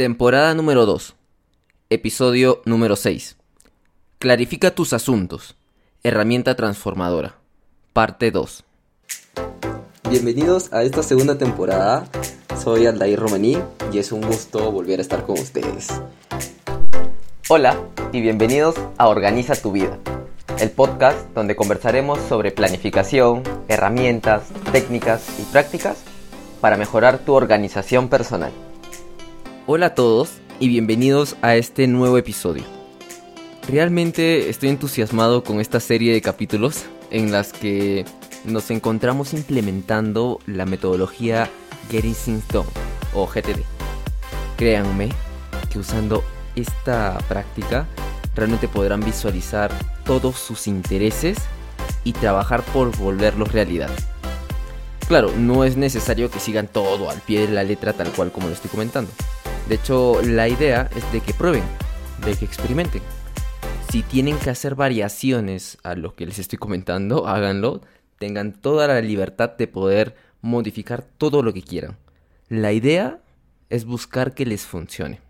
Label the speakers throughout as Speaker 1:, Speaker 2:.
Speaker 1: Temporada número 2. Episodio número 6. Clarifica tus asuntos. Herramienta transformadora. Parte 2.
Speaker 2: Bienvenidos a esta segunda temporada. Soy Aldair Romaní y es un gusto volver a estar con ustedes.
Speaker 1: Hola y bienvenidos a Organiza tu vida, el podcast donde conversaremos sobre planificación, herramientas, técnicas y prácticas para mejorar tu organización personal. Hola a todos y bienvenidos a este nuevo episodio. Realmente estoy entusiasmado con esta serie de capítulos en las que nos encontramos implementando la metodología Getting Things o GTD. Créanme que usando esta práctica realmente podrán visualizar todos sus intereses y trabajar por volverlos realidad. Claro, no es necesario que sigan todo al pie de la letra tal cual como lo estoy comentando. De hecho, la idea es de que prueben, de que experimenten. Si tienen que hacer variaciones a lo que les estoy comentando, háganlo. Tengan toda la libertad de poder modificar todo lo que quieran. La idea es buscar que les funcione.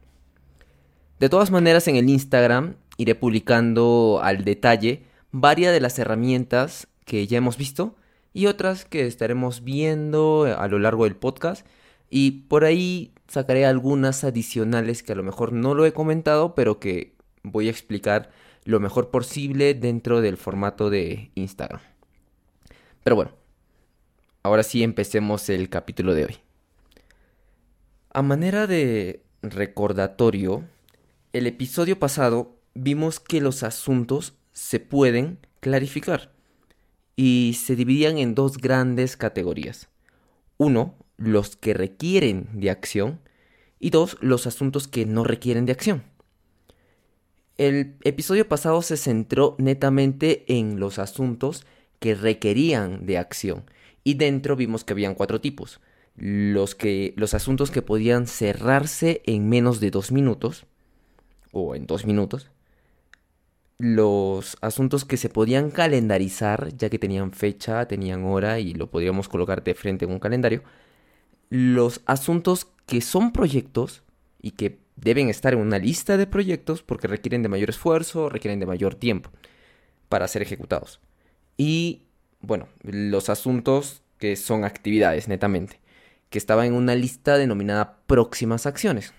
Speaker 1: De todas maneras, en el Instagram iré publicando al detalle varias de las herramientas que ya hemos visto y otras que estaremos viendo a lo largo del podcast. Y por ahí sacaré algunas adicionales que a lo mejor no lo he comentado, pero que voy a explicar lo mejor posible dentro del formato de Instagram. Pero bueno, ahora sí empecemos el capítulo de hoy. A manera de recordatorio, el episodio pasado vimos que los asuntos se pueden clarificar y se dividían en dos grandes categorías. Uno, los que requieren de acción y dos, los asuntos que no requieren de acción. El episodio pasado se centró netamente en los asuntos que requerían de acción y dentro vimos que habían cuatro tipos. Los, que, los asuntos que podían cerrarse en menos de dos minutos o en dos minutos. Los asuntos que se podían calendarizar ya que tenían fecha, tenían hora y lo podíamos colocar de frente en un calendario los asuntos que son proyectos y que deben estar en una lista de proyectos porque requieren de mayor esfuerzo, requieren de mayor tiempo para ser ejecutados. Y bueno, los asuntos que son actividades netamente, que estaban en una lista denominada próximas acciones.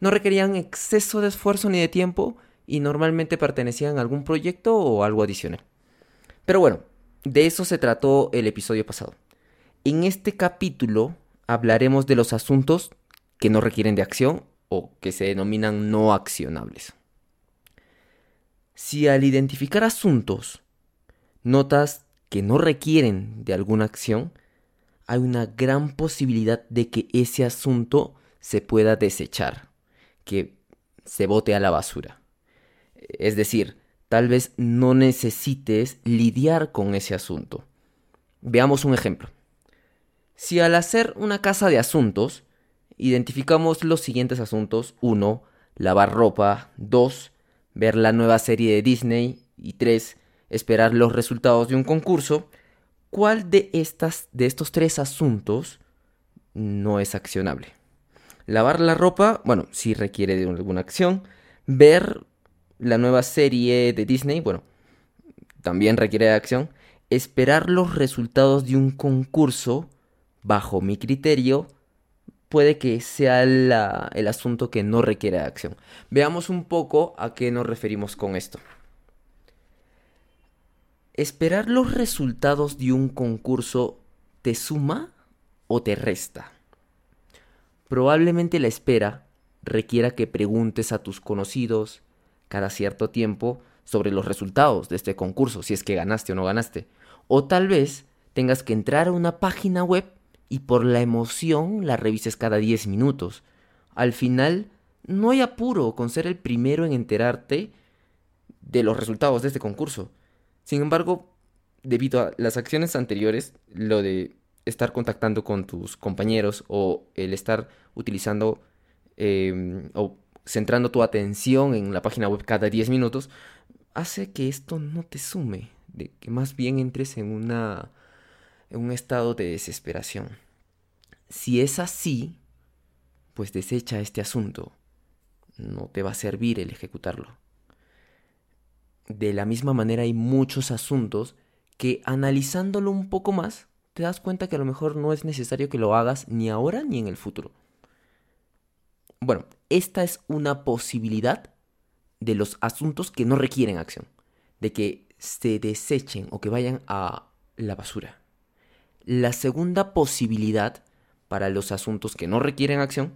Speaker 1: No requerían exceso de esfuerzo ni de tiempo y normalmente pertenecían a algún proyecto o algo adicional. Pero bueno, de eso se trató el episodio pasado. En este capítulo hablaremos de los asuntos que no requieren de acción o que se denominan no accionables. Si al identificar asuntos notas que no requieren de alguna acción, hay una gran posibilidad de que ese asunto se pueda desechar, que se bote a la basura. Es decir, tal vez no necesites lidiar con ese asunto. Veamos un ejemplo. Si al hacer una casa de asuntos, identificamos los siguientes asuntos. 1. Lavar ropa. 2. Ver la nueva serie de Disney. Y 3. Esperar los resultados de un concurso. ¿Cuál de, estas, de estos tres asuntos no es accionable? Lavar la ropa, bueno, sí requiere de alguna acción. Ver la nueva serie de Disney, bueno, también requiere de acción. Esperar los resultados de un concurso bajo mi criterio, puede que sea el asunto que no requiere acción. Veamos un poco a qué nos referimos con esto. ¿Esperar los resultados de un concurso te suma o te resta? Probablemente la espera requiera que preguntes a tus conocidos cada cierto tiempo sobre los resultados de este concurso, si es que ganaste o no ganaste. O tal vez tengas que entrar a una página web y por la emoción la revises cada 10 minutos. Al final, no hay apuro con ser el primero en enterarte de los resultados de este concurso. Sin embargo, debido a las acciones anteriores, lo de estar contactando con tus compañeros o el estar utilizando em, o centrando tu atención en la página web cada 10 minutos, hace que esto no te sume, de que más bien entres en una en un estado de desesperación. Si es así, pues desecha este asunto no te va a servir el ejecutarlo. De la misma manera hay muchos asuntos que analizándolo un poco más, te das cuenta que a lo mejor no es necesario que lo hagas ni ahora ni en el futuro. Bueno, esta es una posibilidad de los asuntos que no requieren acción, de que se desechen o que vayan a la basura. La segunda posibilidad para los asuntos que no requieren acción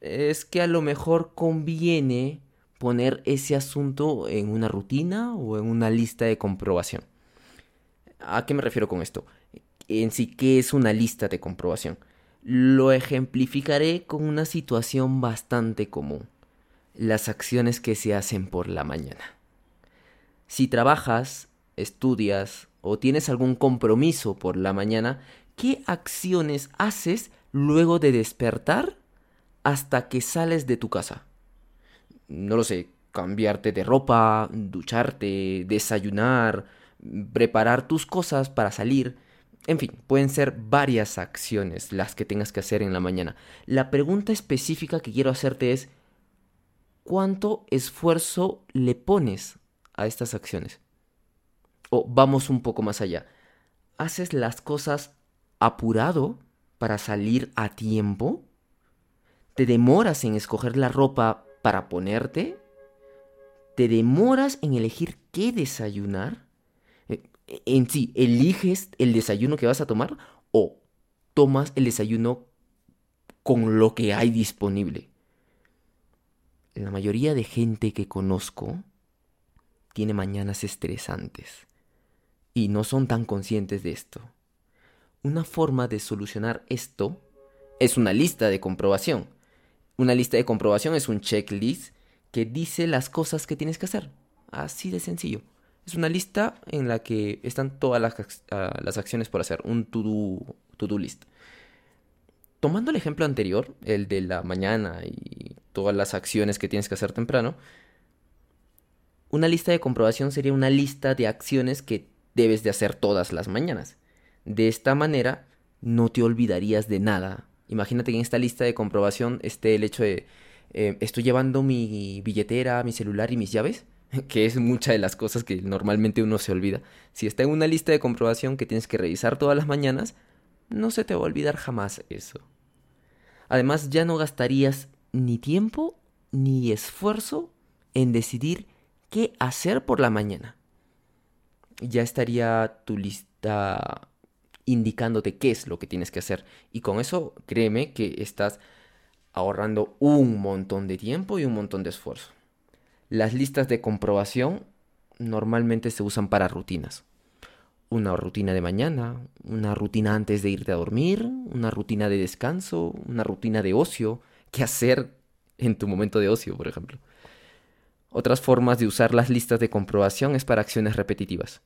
Speaker 1: es que a lo mejor conviene poner ese asunto en una rutina o en una lista de comprobación. ¿A qué me refiero con esto? En sí, ¿qué es una lista de comprobación? Lo ejemplificaré con una situación bastante común. Las acciones que se hacen por la mañana. Si trabajas, estudias o tienes algún compromiso por la mañana, ¿qué acciones haces luego de despertar hasta que sales de tu casa? No lo sé, cambiarte de ropa, ducharte, desayunar, preparar tus cosas para salir. En fin, pueden ser varias acciones las que tengas que hacer en la mañana. La pregunta específica que quiero hacerte es, ¿cuánto esfuerzo le pones a estas acciones? O vamos un poco más allá. ¿Haces las cosas apurado para salir a tiempo? ¿Te demoras en escoger la ropa para ponerte? ¿Te demoras en elegir qué desayunar? en sí, ¿eliges el desayuno que vas a tomar o tomas el desayuno con lo que hay disponible? La mayoría de gente que conozco tiene mañanas estresantes y no son tan conscientes de esto. Una forma de solucionar esto es una lista de comprobación. Una lista de comprobación es un checklist que dice las cosas que tienes que hacer. Así de sencillo. Es una lista en la que están todas las, ah, acciones por hacer, un to-do to list. Tomando el ejemplo anterior, el de la mañana y todas las acciones que tienes que hacer temprano, una lista de comprobación sería una lista de acciones que debes de hacer todas las mañanas. De esta manera, no te olvidarías de nada. Imagínate que en esta lista de comprobación esté el hecho de, eh, estoy llevando mi billetera, mi celular y mis llaves que es mucha de las cosas que normalmente uno se olvida. Si está en una lista de comprobación que tienes que revisar todas las mañanas, no se te va a olvidar jamás eso. Además, ya no gastarías ni tiempo ni esfuerzo en decidir qué hacer por la mañana. Ya estaría tu lista indicándote qué es lo que tienes que hacer. Y con eso, créeme que estás ahorrando un montón de tiempo y un montón de esfuerzo. Las listas de comprobación normalmente se usan para rutinas. Una rutina de mañana, una rutina antes de irte a dormir, una rutina de descanso, una rutina de ocio, qué hacer en tu momento de ocio, por ejemplo. Otras formas de usar las listas de comprobación es para acciones repetitivas.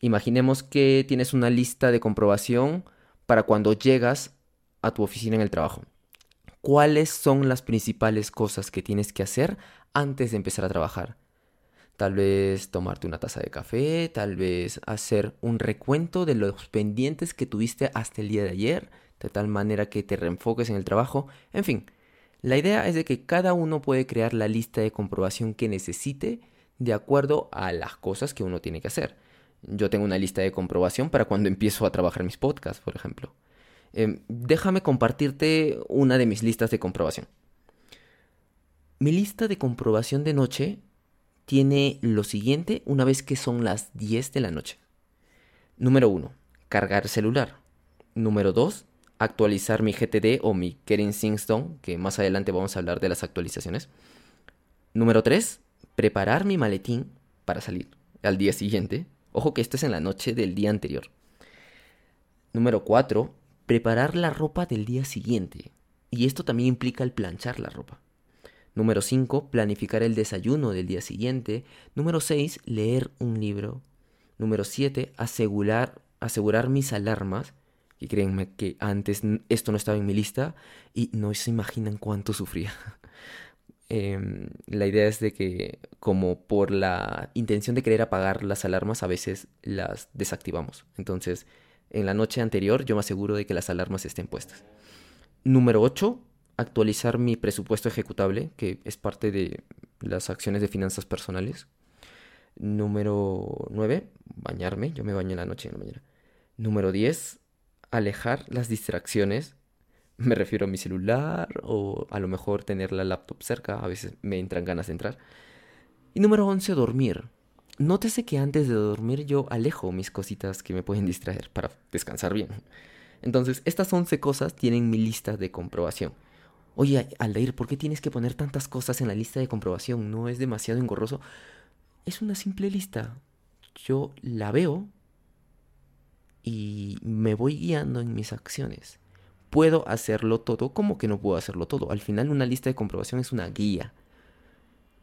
Speaker 1: Imaginemos que tienes una lista de comprobación para cuando llegas a tu oficina en el trabajo. ¿Cuáles son las principales cosas que tienes que hacer antes de empezar a trabajar. Tal vez tomarte una taza de café, tal vez hacer un recuento de los pendientes que tuviste hasta el día de ayer, de tal manera que te reenfoques en el trabajo. En fin, la idea es de que cada uno puede crear la lista de comprobación que necesite de acuerdo a las cosas que uno tiene que hacer. Yo tengo una lista de comprobación para cuando empiezo a trabajar mis podcasts, por ejemplo. Em, déjame compartirte una de mis listas de comprobación. Mi lista de comprobación de noche tiene lo siguiente una vez que son las 10 de la noche. Número 1. Cargar celular. Número 2. Actualizar mi GTD o mi Kering Singstone, que más adelante vamos a hablar de las actualizaciones. Número 3. Preparar mi maletín para salir al día siguiente. Ojo que esto es en la noche del día anterior. Número 4. Preparar la ropa del día siguiente. Y esto también implica el planchar la ropa. Número 5, planificar el desayuno del día siguiente. Número 6, leer un libro. Número 7, asegurar, asegurar mis alarmas. Y créanme que antes esto no estaba en mi lista y no se imaginan cuánto sufría. Em, la idea es de que como por la intención de querer apagar las alarmas a veces las desactivamos. Entonces, en la noche anterior yo me aseguro de que las alarmas estén puestas. Número 8,
Speaker 3: actualizar mi presupuesto ejecutable, que es parte de las acciones de finanzas personales. Número 9, bañarme. Yo me baño en la noche y en la mañana. Número 10, alejar las distracciones. Me refiero a mi celular o a lo mejor tener la laptop cerca. A veces me entran ganas de entrar. Y número 11, dormir. Nótese que antes de dormir yo alejo mis cositas que me pueden distraer para descansar bien. Entonces, estas 11 cosas tienen mi lista de comprobación. Oye, Aldair, ¿por qué tienes que poner tantas cosas en la lista de comprobación? ¿No es demasiado engorroso? Es una simple lista. Yo la veo y me voy guiando en mis acciones. Puedo hacerlo todo, como que no puedo hacerlo todo. Al final una lista de comprobación es una guía.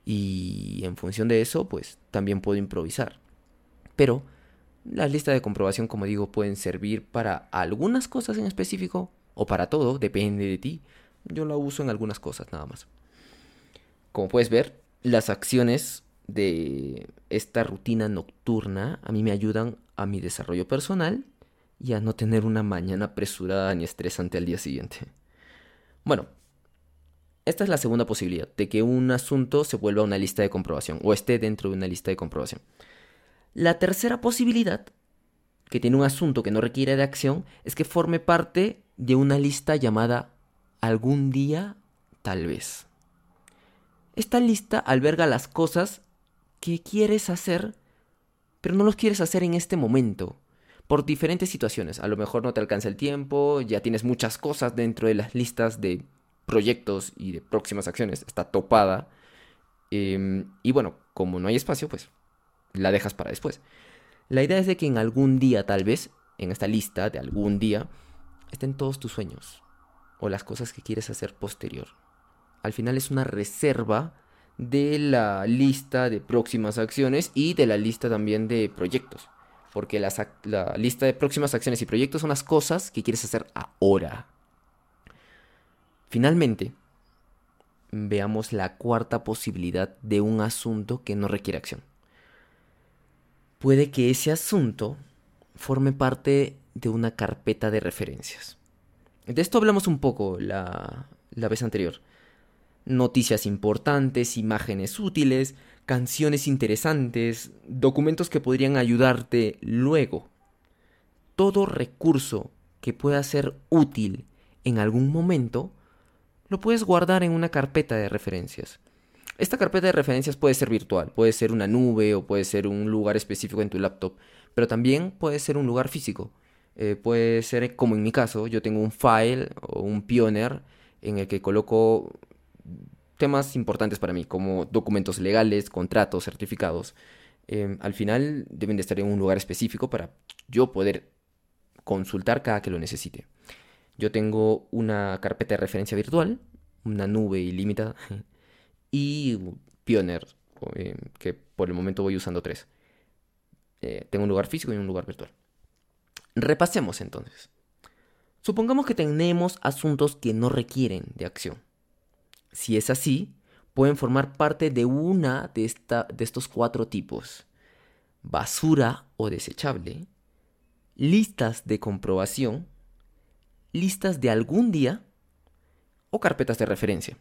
Speaker 3: Y en función de eso, pues también puedo improvisar. Pero las listas de comprobación, como digo, pueden servir para algunas cosas en específico o para todo, depende de ti. Yo la uso en algunas cosas nada más. Como puedes ver, las acciones de esta rutina nocturna a mí me ayudan a mi desarrollo personal y a no tener una mañana apresurada ni estresante al día siguiente. Bueno, esta es la segunda posibilidad, de que un asunto se vuelva una lista de comprobación o esté dentro de una lista de comprobación. La tercera posibilidad, que tiene un asunto que no requiere de acción, es que forme parte de una lista llamada algún día, tal vez. Esta lista alberga las cosas que quieres hacer, pero no los quieres hacer en este momento, por diferentes situaciones. A lo mejor no te alcanza el tiempo, ya tienes muchas cosas dentro de las listas de proyectos y de próximas acciones, está topada. Em, y bueno, como no hay espacio, pues la dejas para después. La idea es de que en algún día, tal vez, en esta lista de algún día, estén todos tus sueños o las cosas que quieres hacer posterior. Al final es una reserva de la lista de próximas acciones y de la lista también de proyectos. Porque la lista de próximas acciones y proyectos son las cosas que quieres hacer ahora. Finalmente, veamos la cuarta posibilidad de un asunto que no requiere acción. Puede que ese asunto forme parte de una carpeta de referencias. De esto hablamos un poco la, la vez anterior. Noticias importantes, imágenes útiles, canciones interesantes, documentos que podrían ayudarte luego. Todo recurso que pueda ser útil en algún momento lo puedes guardar en una carpeta de referencias. Esta carpeta de referencias puede ser virtual, puede ser una nube o puede ser un lugar específico en tu laptop, pero también puede ser un lugar físico. Eh, puede ser como en mi caso, yo tengo un file o un pioner en el que coloco temas importantes para mí, como documentos legales, contratos, certificados. Em, al final deben de estar en un lugar específico para yo poder consultar cada que lo necesite. Yo tengo una carpeta de referencia virtual, una nube ilimitada y Pioneer, eh, que por el momento voy usando tres. Eh, tengo un lugar físico y un lugar virtual. Repasemos entonces. Supongamos que tenemos asuntos que no requieren de acción. Si es así, pueden formar parte de una de, esta, de estos cuatro tipos. Basura o desechable, listas de comprobación, listas de algún día o carpetas de referencia.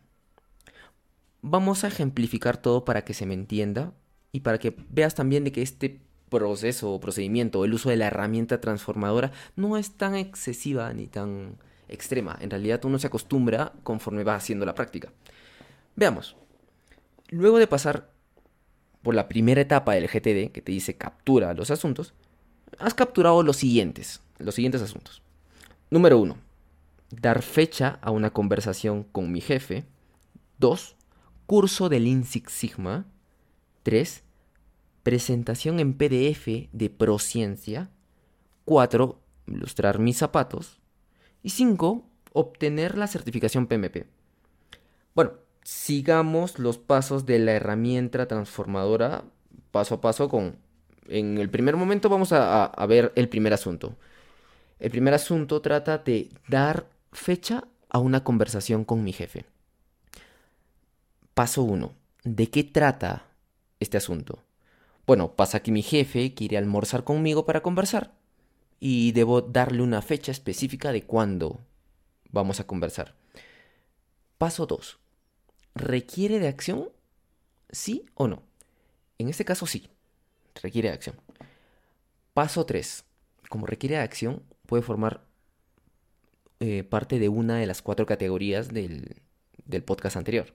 Speaker 3: Vamos a ejemplificar todo para que se me entienda y para que veas también de que este proceso o procedimiento, el uso de la herramienta transformadora, no es tan excesiva ni tan extrema. En realidad uno se acostumbra conforme va haciendo la práctica. Veamos. Luego de pasar por la primera etapa del GTD, que te dice captura los asuntos, has capturado los siguientes, los siguientes asuntos. Número 1. Dar fecha a una conversación con mi jefe. 2. Curso del Lean Sigma. 3. Presentación en PDF de Prociencia. 4. Ilustrar mis zapatos. Y 5. Obtener la certificación PMP. Bueno, sigamos los pasos de la herramienta transformadora paso a paso con... En el primer momento vamos a, ver el primer asunto. El primer asunto trata de dar fecha a una conversación con mi jefe. Paso 1. ¿De qué trata este asunto? Bueno, pasa que mi jefe quiere almorzar conmigo para conversar y debo darle una fecha específica de cuándo vamos a conversar. Paso 2. ¿Requiere de acción? ¿Sí o no? En este caso sí, requiere de acción. Paso 3. Como requiere de acción, puede formar eh, parte de una de las cuatro categorías del, del podcast anterior.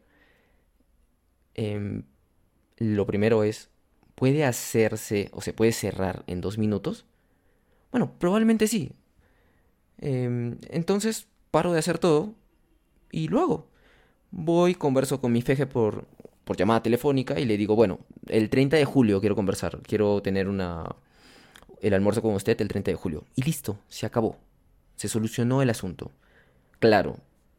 Speaker 3: Em, lo primero es, ¿puede hacerse o se puede cerrar en dos minutos? Bueno, probablemente sí. Em, entonces paro de hacer todo y lo hago. Voy, converso con mi feje por, por llamada telefónica y le digo, bueno, el 30 de julio quiero conversar, quiero tener una el almuerzo con usted el 30 de julio. Y listo, se acabó. Se solucionó el asunto. Claro,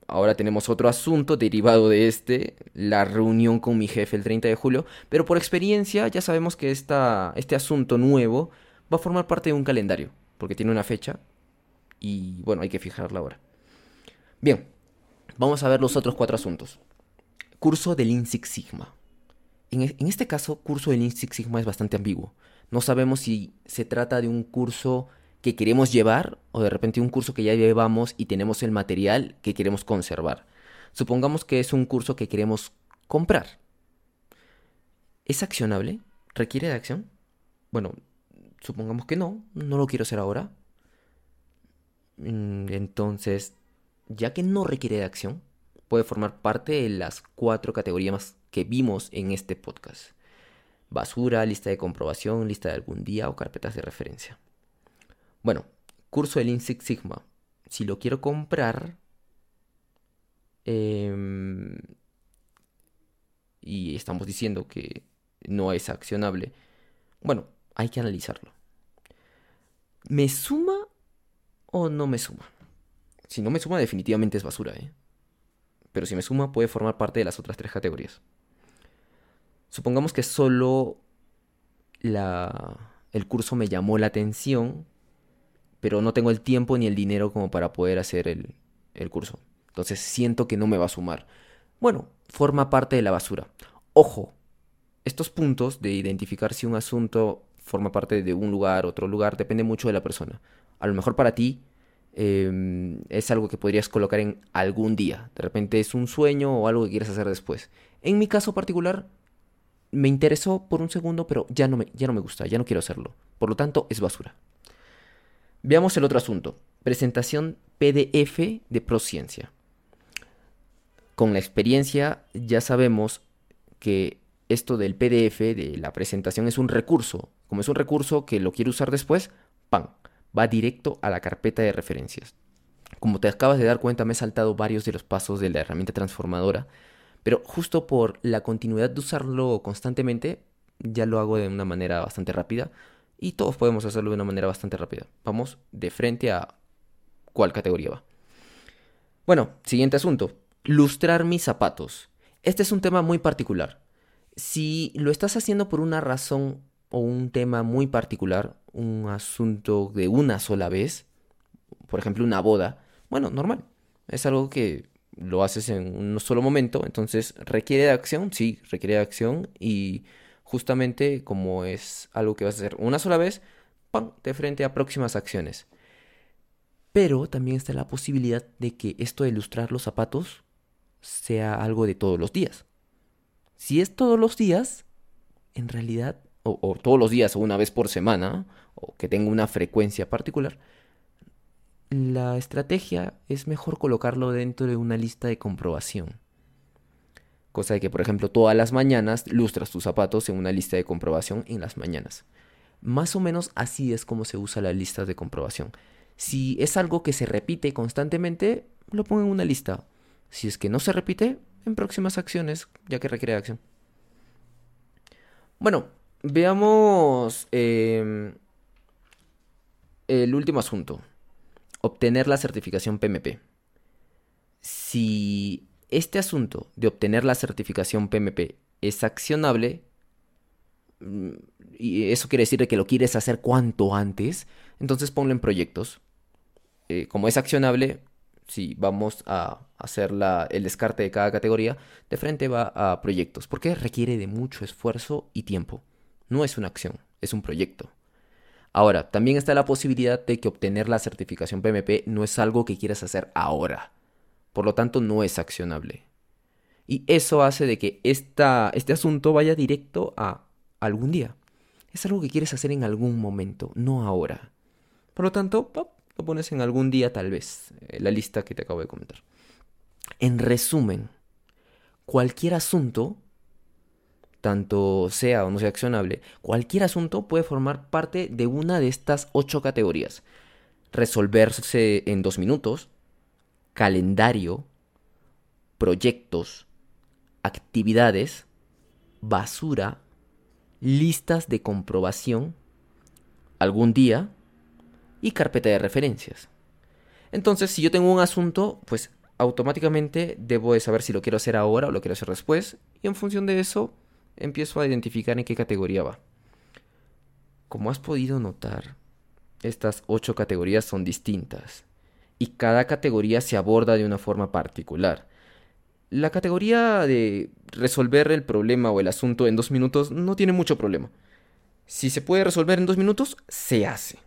Speaker 3: ahora tenemos otro asunto derivado de este, la reunión con mi jefe el 30 de julio, pero por experiencia ya sabemos que esta, este asunto nuevo va a formar parte de un calendario, porque tiene una fecha y bueno, hay que fijarla ahora. Bien, vamos a ver los otros cuatro asuntos. Curso del Lean Six Sigma. En, en este caso, curso del Lean Six Sigma es bastante ambiguo. No sabemos si se trata de un curso que queremos llevar o de repente un curso que ya llevamos y tenemos el material que queremos conservar. Supongamos que es un curso que queremos comprar. ¿Es accionable? ¿Requiere de acción? Bueno, supongamos que no, no lo quiero hacer ahora. Mm, entonces, ya que no requiere de acción, puede formar parte de las cuatro categorías que vimos en este podcast. Basura, lista de comprobación, lista de algún día o carpetas de referencia. Bueno, curso del Lean Sigma. Si lo quiero comprar em, y estamos diciendo que no es accionable, bueno, hay que analizarlo. ¿Me suma o no me suma? Si no me suma, definitivamente es basura, ¿eh? Pero si me suma, puede formar parte de las otras tres categorías. Supongamos que solo la, el curso me llamó la atención pero no tengo el tiempo ni el dinero como para poder hacer el, el curso. Entonces siento que no me va a sumar. Bueno, forma parte de la basura. Ojo, estos puntos de identificar si un asunto forma parte de un lugar, otro lugar, depende mucho de la persona. A lo mejor para ti em, es algo que podrías colocar en algún día. De repente es un sueño o algo que quieres hacer después. En mi caso particular, me interesó por un segundo, pero ya no me, ya no me gusta, ya no quiero hacerlo. Por lo tanto, es basura. Veamos el otro asunto. Presentación PDF de Prociencia. Con la experiencia ya sabemos que esto del PDF, de la presentación, es un recurso. Como es un recurso que lo quiero usar después, ¡pam! Va directo a la carpeta de referencias. Como te acabas de dar cuenta, me he saltado varios de los pasos de la herramienta transformadora, pero justo por la continuidad de usarlo constantemente, ya lo hago de una manera bastante rápida y todos podemos hacerlo de una manera bastante rápida. Vamos de frente a cuál categoría va. Bueno, siguiente asunto. Lustrar mis zapatos. Este es un tema muy particular. Si lo estás haciendo por una razón o un tema muy particular, un asunto de una sola vez, por ejemplo una boda, bueno, normal. Es algo que lo haces en un solo momento, entonces requiere de acción, sí, requiere de acción y justamente como es algo que vas a hacer una sola vez, ¡pam!, de frente a próximas acciones. Pero también está la posibilidad de que esto de ilustrar los zapatos sea algo de todos los días. Si es todos los días, en realidad, o, todos los días o una vez por semana, o que tenga una frecuencia particular, la estrategia es mejor colocarlo dentro de una lista de comprobación. Cosa de que, por ejemplo, todas las mañanas lustras tus zapatos en una lista de comprobación en las mañanas. Más o menos así es como se usa la lista de comprobación. Si es algo que se repite constantemente, lo pongo en una lista. Si es que no se repite, en próximas acciones, ya que requiere acción. Bueno, veamos em, el último asunto. Obtener la certificación PMP. Si este asunto de obtener la certificación PMP es accionable, mm, y eso quiere decir que lo quieres hacer cuanto antes, entonces ponlo en proyectos. Eh, como es accionable, si vamos a hacer el descarte de cada categoría, de frente va a proyectos, porque requiere de mucho esfuerzo y tiempo. No es una acción, es un proyecto. Ahora, también está la posibilidad de que obtener la certificación PMP no es algo que quieras hacer ahora. Por lo tanto, no es accionable. Y eso hace de que este asunto vaya directo a algún día. Es algo que quieres hacer en algún momento, no ahora. Por lo tanto, lo pones en algún día tal vez, eh, la lista que te acabo de comentar. En resumen, cualquier asunto, tanto sea o no sea accionable, cualquier asunto puede formar parte de una de estas ocho categorías. Resolverse en dos minutos, calendario, proyectos, actividades, basura, listas de comprobación, algún día y carpeta de referencias. Entonces, si yo tengo un asunto, pues automáticamente debo de saber si lo quiero hacer ahora o lo quiero hacer después y en función de eso empiezo a identificar en qué categoría va. Como has podido notar, estas ocho categorías son distintas y cada categoría se aborda de una forma particular. La categoría de resolver el problema o el asunto en dos minutos no tiene mucho problema. Si se puede resolver en dos minutos, se hace.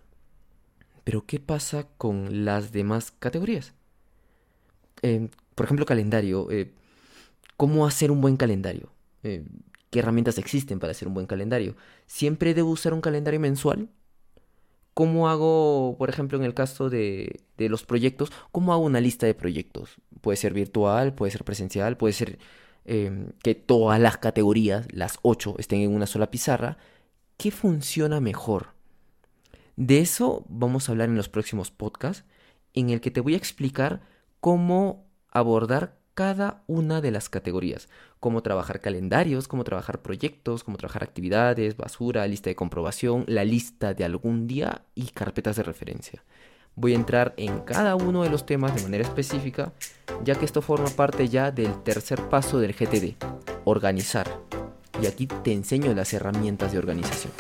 Speaker 3: Pero ¿qué pasa con las demás categorías? Eh, por ejemplo, calendario. Eh, ¿Cómo hacer un buen calendario? Eh, ¿Qué herramientas existen para hacer un buen calendario? ¿Siempre debo usar un calendario mensual? ¿Cómo hago, por ejemplo, en el caso de, los proyectos, cómo hago una lista de proyectos? Puede ser virtual, puede ser presencial, puede ser em, que todas las categorías, las ocho, estén en una sola pizarra. ¿Qué funciona mejor? De eso vamos a hablar en los próximos podcasts, en el que te voy a explicar cómo abordar cada una de las categorías, cómo trabajar calendarios, cómo trabajar proyectos, cómo trabajar actividades, basura, lista de comprobación, la lista de algún día y carpetas de referencia. Voy a entrar en cada uno de los temas de manera específica, ya que esto forma parte ya del tercer paso del GTD, organizar. Y aquí te enseño las herramientas de organización.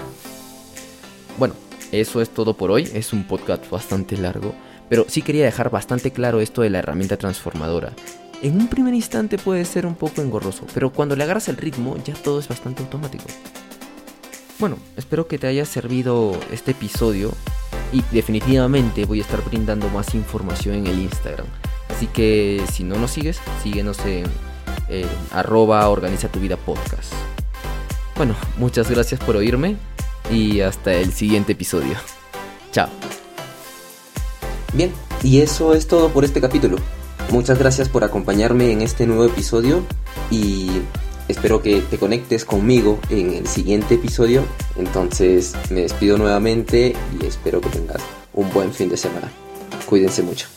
Speaker 3: Bueno, eso es todo por hoy, es un podcast bastante largo, pero sí quería dejar bastante claro esto de la herramienta transformadora en un primer instante puede ser un poco engorroso, pero cuando le agarras el ritmo ya todo es bastante automático. Bueno, espero que te haya servido este episodio y definitivamente voy a estar brindando más información en el Instagram. Así que si no nos sigues, síguenos en arroba organiza tu vida podcast. Bueno, muchas gracias por oírme y hasta el siguiente episodio. Chao.
Speaker 2: Bien, y eso es todo por este capítulo. Muchas gracias por acompañarme en este nuevo episodio y espero que te conectes conmigo en el siguiente episodio. Entonces me despido nuevamente y espero que tengas un buen fin de semana. Cuídense mucho.